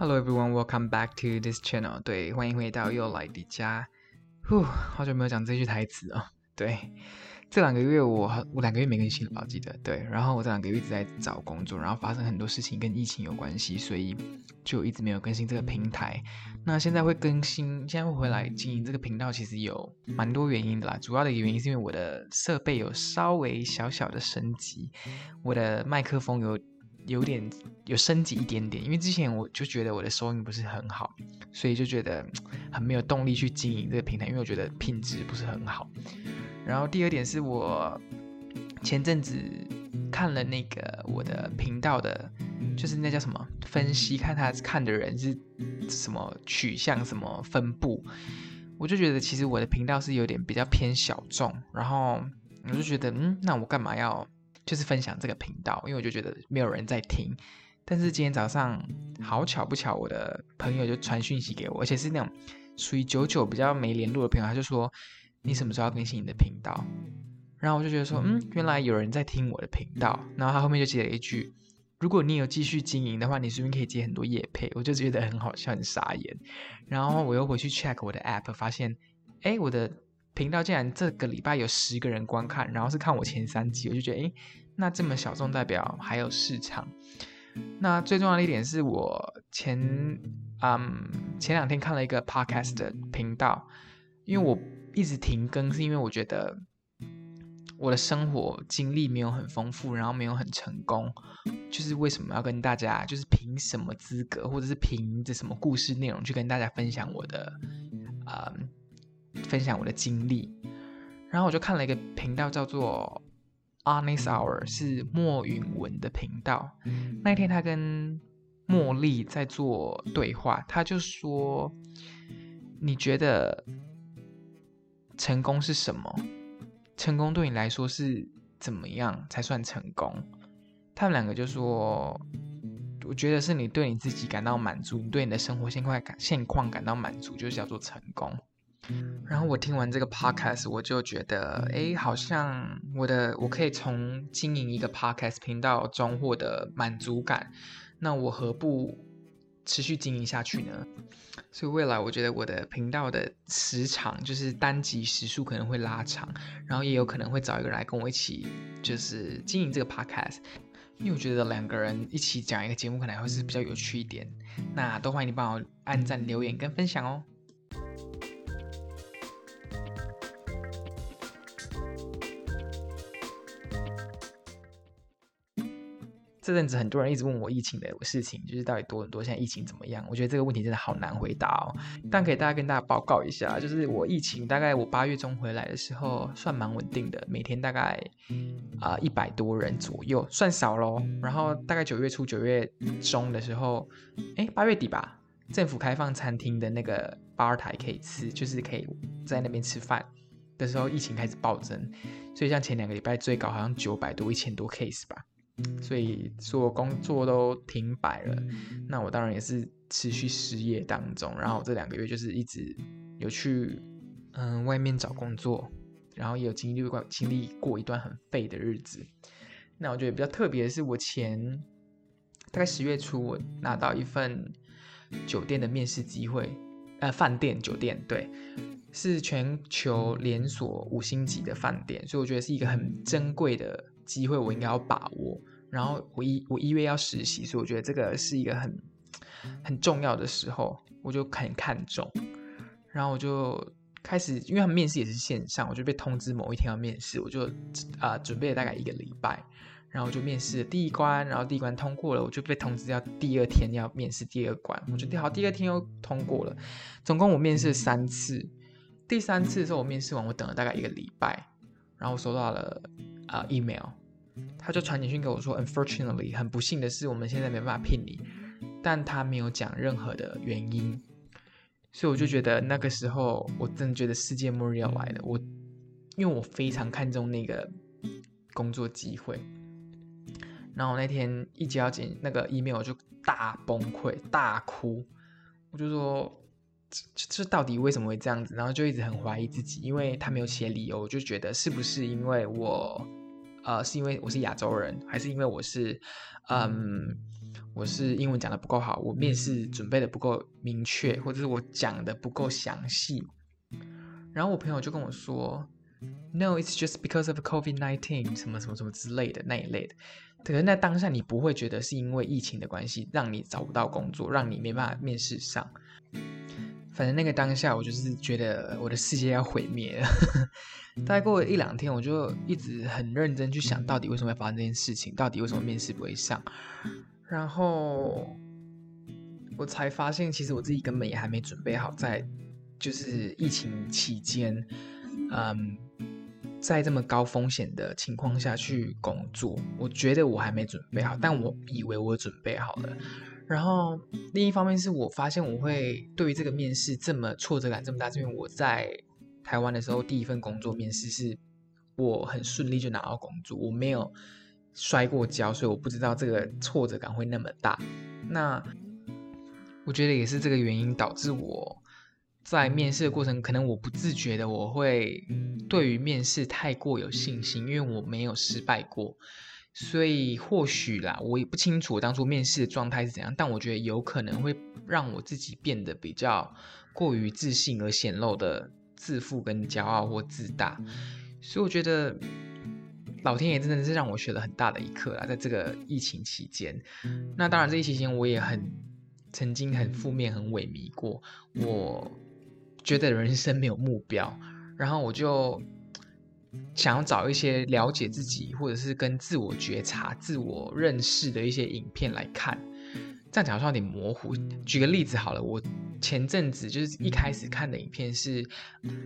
Hello everyone, welcome back to this channel. 对，欢迎回到又来的家。呼，好久没有讲这句台词哦。对，这两个月我我两个月没更新了吧？我记得对。然后我这两个月一直在找工作，然后发生很多事情跟疫情有关系，所以就一直没有更新这个平台。那现在会更新，现在会回来经营这个频道，其实有蛮多原因的啦。主要的原因是因为我的设备有稍微小小的升级，我的麦克风有。有点有升级一点点，因为之前我就觉得我的收音不是很好，所以就觉得很没有动力去经营这个平台，因为我觉得品质不是很好。然后第二点是我前阵子看了那个我的频道的，就是那叫什么分析，看他看的人是什么取向、什么分布，我就觉得其实我的频道是有点比较偏小众，然后我就觉得嗯，那我干嘛要？就是分享这个频道，因为我就觉得没有人在听。但是今天早上好巧不巧，我的朋友就传讯息给我，而且是那种属于久久比较没联络的朋友，他就说你什么时候要更新你的频道？然后我就觉得说，嗯，原来有人在听我的频道。然后他后面就接了一句，如果你有继续经营的话，你顺便可以接很多夜配。我就觉得很好笑，很傻眼。然后我又回去 check 我的 app，发现，哎，我的。频道竟然这个礼拜有十个人观看，然后是看我前三集，我就觉得，诶，那这么小众，代表还有市场。那最重要的一点是我前，嗯，前两天看了一个 podcast 的频道，因为我一直停更，是因为我觉得我的生活经历没有很丰富，然后没有很成功，就是为什么要跟大家，就是凭什么资格，或者是凭着什么故事内容去跟大家分享我的，嗯。分享我的经历，然后我就看了一个频道，叫做 Honest Hour，是莫允文的频道。那一天他跟茉莉在做对话，他就说：“你觉得成功是什么？成功对你来说是怎么样才算成功？”他们两个就说：“我觉得是你对你自己感到满足，你对你的生活现况感现况感到满足，就叫做成功。”然后我听完这个 podcast，我就觉得，哎，好像我的我可以从经营一个 podcast 频道中获得满足感，那我何不持续经营下去呢？所以未来我觉得我的频道的时长就是单集时数可能会拉长，然后也有可能会找一个人来跟我一起就是经营这个 podcast，因为我觉得两个人一起讲一个节目可能会是比较有趣一点。那都欢迎你帮我按赞、留言跟分享哦。这阵子很多人一直问我疫情的事情，就是到底多很多，现在疫情怎么样？我觉得这个问题真的好难回答哦。但可以大家跟大家报告一下，就是我疫情大概我八月中回来的时候，算蛮稳定的，每天大概啊一百多人左右，算少咯。然后大概九月初、九月中的时候，哎，八月底吧，政府开放餐厅的那个吧台可以吃，就是可以在那边吃饭的时候，疫情开始暴增，所以像前两个礼拜最高好像九百多、一千多 case 吧。所以所有工作都停摆了，那我当然也是持续失业当中。然后这两个月就是一直有去嗯外面找工作，然后也有经历过经历过一段很废的日子。那我觉得比较特别的是，我前大概十月初我拿到一份酒店的面试机会，呃，饭店酒店对，是全球连锁五星级的饭店，所以我觉得是一个很珍贵的。机会我应该要把握，然后我一我一月要实习，所以我觉得这个是一个很很重要的时候，我就很看重，然后我就开始，因为他们面试也是线上，我就被通知某一天要面试，我就啊准备了大概一个礼拜，然后就面试第一关，然后第一关通过了，我就被通知要第二天要面试第二关，我觉得好，第二天又通过了，总共我面试三次，第三次的时候我面试完，我等了大概一个礼拜，然后收到了。啊，email，他就传简讯给我说，Unfortunately，很不幸的是，我们现在没办法聘你，但他没有讲任何的原因，所以我就觉得那个时候，我真的觉得世界末日要来了。我因为我非常看重那个工作机会，然后那天一接到简那个 email，我就大崩溃，大哭，我就说。这这到底为什么会这样子？然后就一直很怀疑自己，因为他没有写理由，我就觉得是不是因为我，呃，是因为我是亚洲人，还是因为我是，嗯，我是英文讲的不够好，我面试准备的不够明确，或者是我讲的不够详细。然后我朋友就跟我说，No, it's just because of COVID nineteen，什么什么什么之类的那一类的。可是那当下你不会觉得是因为疫情的关系让你找不到工作，让你没办法面试上。反正那个当下我就是觉得我的世界要毁灭了。大概过了一两天，我就一直很认真去想到底为什么要发生这件事情，到底为什么面试不会上。然后我才发现，其实我自己根本也还没准备好在。就是疫情期间，嗯，在这么高风险的情况下去工作，我觉得我还没准备好，但我以为我准备好了。然后另一方面是我发现我会对于这个面试这么挫折感这么大，是因为我在台湾的时候第一份工作面试是我很顺利就拿到工作，我没有摔过跤，所以我不知道这个挫折感会那么大。那我觉得也是这个原因导致我。在面试的过程，可能我不自觉的我会对于面试太过有信心，因为我没有失败过，所以或许啦，我也不清楚当初面试的状态是怎样，但我觉得有可能会让我自己变得比较过于自信而显露的自负跟骄傲或自大，所以我觉得老天爷真的是让我学了很大的一课啦，在这个疫情期间，那当然这一期间我也很曾经很负面很萎靡过，我。觉得人生没有目标，然后我就想要找一些了解自己，或者是跟自我觉察、自我认识的一些影片来看。这样讲好像有点模糊。举个例子好了，我前阵子就是一开始看的影片是，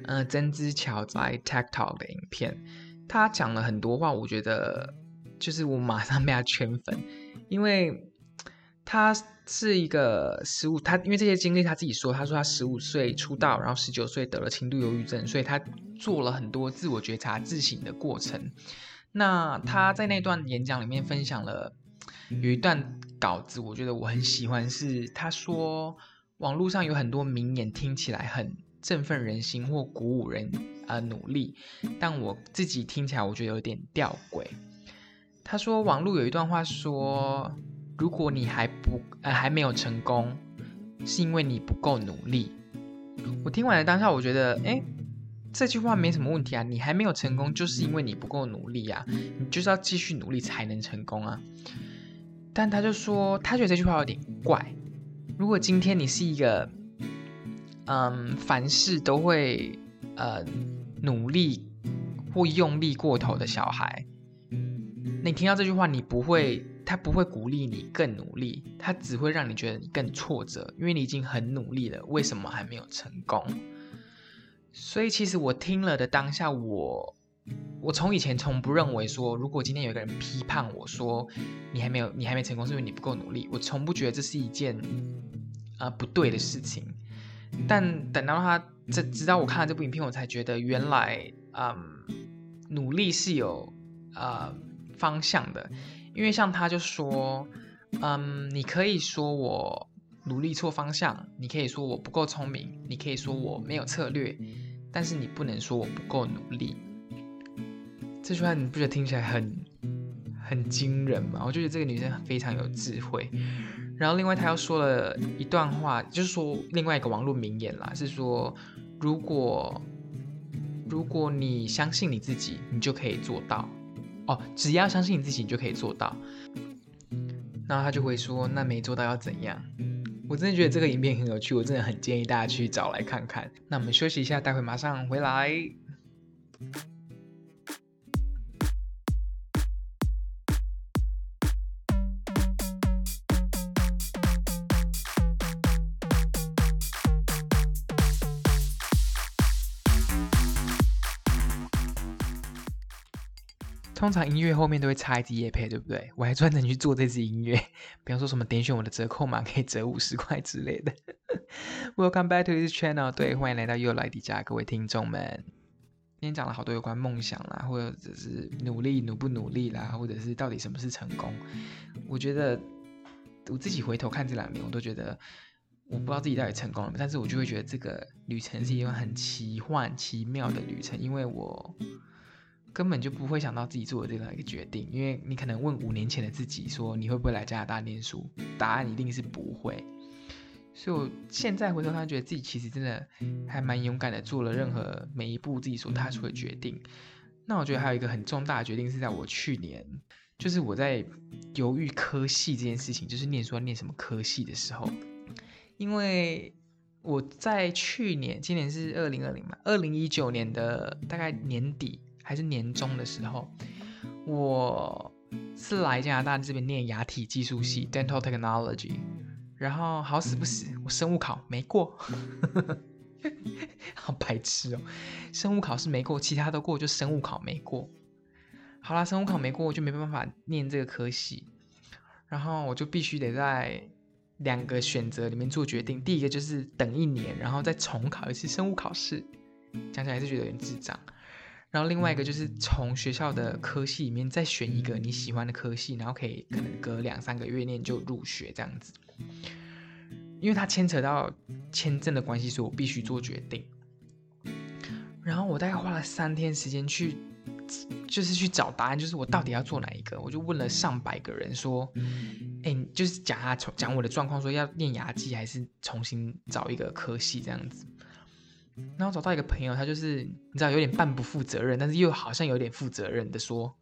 呃，曾之乔在 TikTok 的影片，他讲了很多话，我觉得就是我马上被他圈粉，因为他。是一个十五，他因为这些经历他自己说，他说他十五岁出道，然后十九岁得了轻度忧郁症，所以他做了很多自我觉察、自省的过程。那他在那段演讲里面分享了有一段稿子，我觉得我很喜欢，是他说网络上有很多名言听起来很振奋人心或鼓舞人啊努力，但我自己听起来我觉得有点吊诡。他说网络有一段话说。如果你还不呃还没有成功，是因为你不够努力。我听完了当下，我觉得，哎，这句话没什么问题啊。你还没有成功，就是因为你不够努力啊。你就是要继续努力才能成功啊。但他就说，他觉得这句话有点怪。如果今天你是一个，嗯，凡事都会呃努力或用力过头的小孩，你听到这句话，你不会。他不会鼓励你更努力，他只会让你觉得你更挫折，因为你已经很努力了，为什么还没有成功？所以其实我听了的当下，我我从以前从不认为说，如果今天有一个人批判我说你还没有你还没成功，是因为你不够努力，我从不觉得这是一件啊不对的事情。但等到他这直到我看了这部影片，我才觉得原来嗯努力是有啊方向的。因为像他就说，嗯，你可以说我努力错方向，你可以说我不够聪明，你可以说我没有策略，但是你不能说我不够努力。这句话你不觉得听起来很很惊人吗？我就觉得这个女生非常有智慧。然后另外她又说了一段话，就是说另外一个网络名言啦，是说如果如果你相信你自己，你就可以做到。哦，只要相信你自己，你就可以做到。然后他就会说：“那没做到要怎样？”我真的觉得这个影片很有趣，我真的很建议大家去找来看看。那我们休息一下，待会马上回来。通常音乐后面都会插一支夜配，对不对？我还专程去做这支音乐，比方说什么点选我的折扣码可以折五十块之类的。Welcome back to this channel，对，欢迎来到又来迪家各位听众们。今天讲了好多有关梦想啦，或者是努力努不努力啦，或者是到底什么是成功。我觉得我自己回头看这两年，我都觉得我不知道自己到底成功了没，但是我就会觉得这个旅程是一段很奇幻奇妙的旅程，因为我。根本就不会想到自己做的这样一个决定，因为你可能问五年前的自己说你会不会来加拿大念书，答案一定是不会。所以我现在回头看，觉得自己其实真的还蛮勇敢的，做了任何每一步自己所踏出的决定。那我觉得还有一个很重大的决定是在我去年，就是我在犹豫科系这件事情，就是念书要念什么科系的时候，因为我在去年，今年是二零二零嘛，二零一九年的大概年底还是年中的时候，我是来加拿大这边念牙体技术系 （Dental Technology）。然后好死不死，我生物考没过，好白痴哦！生物考试没过，其他都过，就生物考没过。好啦，生物考没过，我就没办法念这个科系。然后我就必须得在两个选择里面做决定。第一个就是等一年，然后再重考一次生物考试，讲起来还是觉得有点智障。然后另外一个就是从学校的科系里面再选一个你喜欢的科系，然后可以可能隔两三个月念就入学这样子。因为它牵扯到签证的关系，所以我必须做决定。然后我大概花了三天时间去，就是去找答案，就是我到底要做哪一个。我就问了上百个人，说：“哎，就是讲他讲我的状况，说要念牙技还是重新找一个科系这样子。”然后找到一个朋友，他就是你知道有点半不负责任，但是又好像有点负责任的说。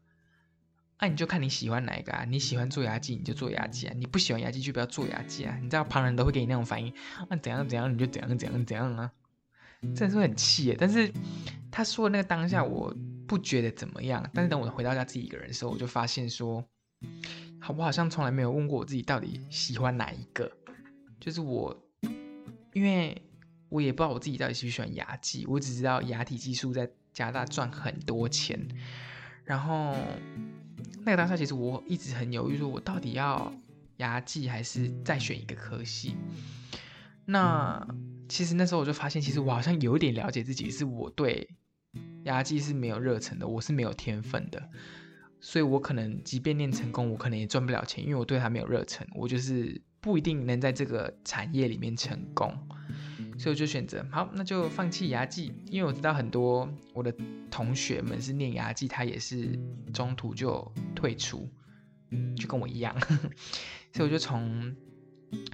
那你就看你喜欢哪一个啊？你喜欢做牙技，你就做牙技啊；你不喜欢牙技，就不要做牙技啊。你知道旁人都会给你那种反应，那怎样怎样你就怎样怎样怎样啊，真的是很气耶。但是他说的那个当下，我不觉得怎么样。但是等我回到家自己一个人的时候，我就发现说，好，我好像从来没有问过我自己到底喜欢哪一个。就是我，因为我也不知道我自己到底喜不喜欢牙技，我只知道牙体技术在加拿大赚很多钱，然后。那个当下，其实我一直很犹豫，说我到底要牙技还是再选一个科系。那其实那时候我就发现，其实我好像有点了解自己，是我对牙技是没有热忱的，我是没有天分的，所以我可能即便练成功，我可能也赚不了钱，因为我对它没有热忱，我就是不一定能在这个产业里面成功。所以我就选择好，那就放弃牙技，因为我知道很多我的同学们是念牙技，他也是中途就退出，就跟我一样。所以我就从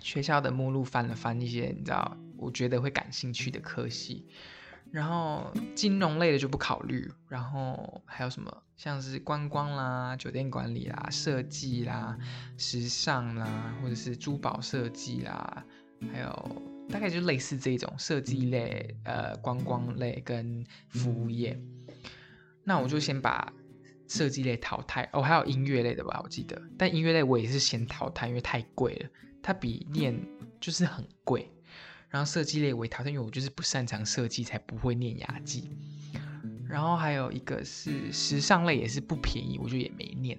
学校的目录翻了翻一些，你知道，我觉得会感兴趣的科系，然后金融类的就不考虑，然后还有什么像是观光啦、酒店管理啦、设计啦、时尚啦，或者是珠宝设计啦，还有。大概就类似这种设计类、呃观光类跟服务业，那我就先把设计类淘汰哦，还有音乐类的吧，我记得，但音乐类我也是先淘汰，因为太贵了，它比念就是很贵。然后设计类我也淘汰，因为我就是不擅长设计，才不会念牙技。然后还有一个是时尚类，也是不便宜，我就也没念。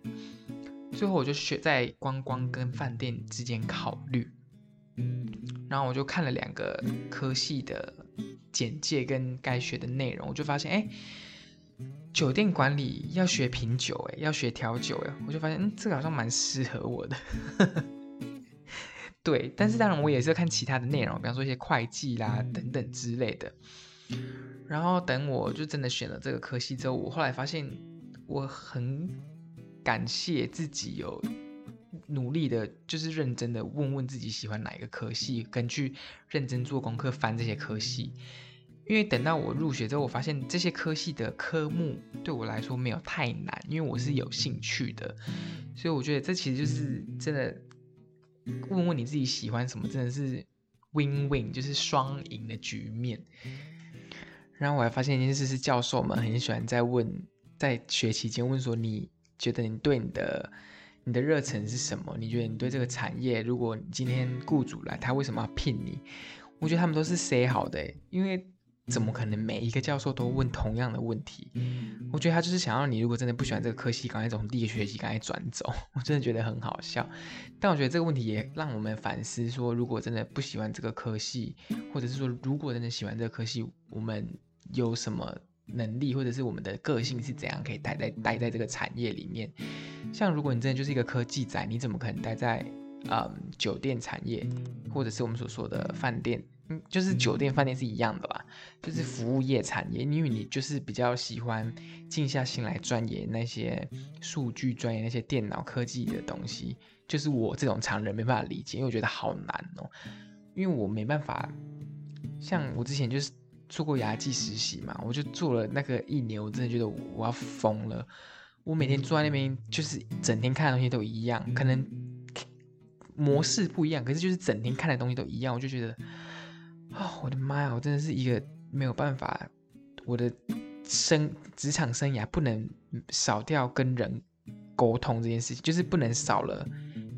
最后我就选在观光跟饭店之间考虑。然后我就看了两个科系的简介跟该学的内容，我就发现，哎，酒店管理要学品酒，哎，要学调酒，哎，我就发现，嗯，这个好像蛮适合我的。对，但是当然我也是要看其他的内容，比方说一些会计啦等等之类的。然后等我就真的选了这个科系之后，我后来发现我很感谢自己有。努力的，就是认真的问问自己喜欢哪一个科系，跟去认真做功课翻这些科系。因为等到我入学之后，我发现这些科系的科目对我来说没有太难，因为我是有兴趣的。所以我觉得这其实就是真的，问问你自己喜欢什么，真的是 win win，就是双赢的局面。然后我还发现一件事是，教授们很喜欢在问，在学期间问说，你觉得你对你的。你的热忱是什么？你觉得你对这个产业，如果你今天雇主来，他为什么要聘你？我觉得他们都是 say 好的，因为怎么可能每一个教授都问同样的问题？我觉得他就是想要你，如果真的不喜欢这个科系，赶快从第一个学期赶快转走。我真的觉得很好笑。但我觉得这个问题也让我们反思：说如果真的不喜欢这个科系，或者是说如果真的喜欢这个科系，我们有什么？能力或者是我们的个性是怎样可以待在待在这个产业里面？像如果你真的就是一个科技仔，你怎么可能待在嗯酒店产业，或者是我们所说的饭店？嗯，就是酒店饭店是一样的吧，就是服务业产业，因为你就是比较喜欢静下心来钻研那些数据、钻研那些电脑科技的东西，就是我这种常人没办法理解，因为我觉得好难哦，因为我没办法，像我之前就是做过牙技实习嘛，我就做了那个一年，我真的觉得我要疯了，我每天坐在那边就是整天看的东西都一样，可能模式不一样，可是就是整天看的东西都一样，我就觉得。哦，我的妈呀！我真的是一个没有办法，我的生职场生涯不能少掉跟人沟通这件事情，就是不能少了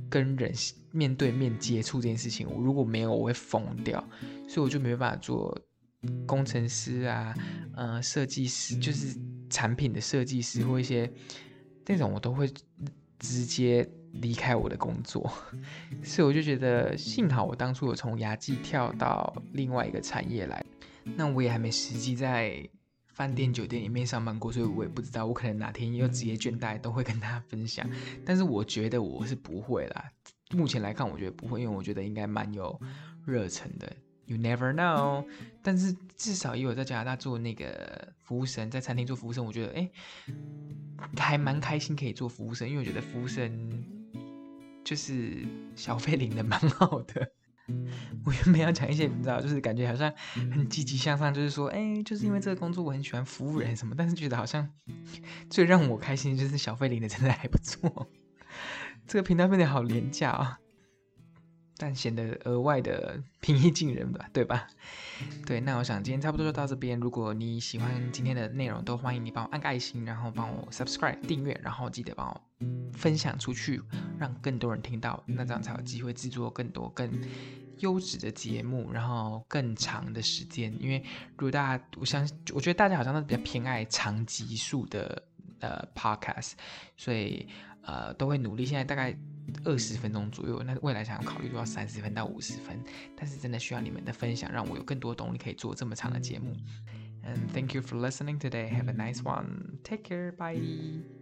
跟人面对面接触这件事情。我如果没有，我会疯掉，所以我就没办法做工程师啊，呃，设计师，就是产品的设计师或一些那种，我都会直接。离开我的工作，所以我就觉得幸好我当初有从牙技跳到另外一个产业来。那我也还没实际在饭店酒店里面上班过，所以我也不知道我可能哪天又职业倦怠都会跟大家分享。但是我觉得我是不会啦，目前来看我觉得不会，因为我觉得应该蛮有热忱的。You never know，但是至少也有在加拿大做那个服务生，在餐厅做服务生，我觉得哎还蛮开心可以做服务生，因为我觉得服务生。就是小费领的蛮好的，我原本要讲一些你知道，就是感觉好像很积极向上，就是说，哎，就是因为这个工作我很喜欢服务人什么，但是觉得好像最让我开心就是小费领的真的还不错，这个频道变得好廉价啊。但显得额外的 平易近人吧，对吧？对，那我想今天差不多就到这边。如果你喜欢今天的内容，都欢迎你帮我按个爱心，然后帮我 subscribe 订阅，然后记得帮我分享出去，让更多人听到，那这样才有机会制作更多更优质的节目，然后更长的时间。因为如果大家，我相信，我觉得大家好像都比较偏爱长集数的呃 podcast，所以呃都会努力。现在大概。二十分钟左右，那未来想要考虑都要三十分到五十分，但是真的需要你们的分享，让我有更多动力可以做这么长的节目。And thank you for listening today. Have a nice one. Take care. Bye.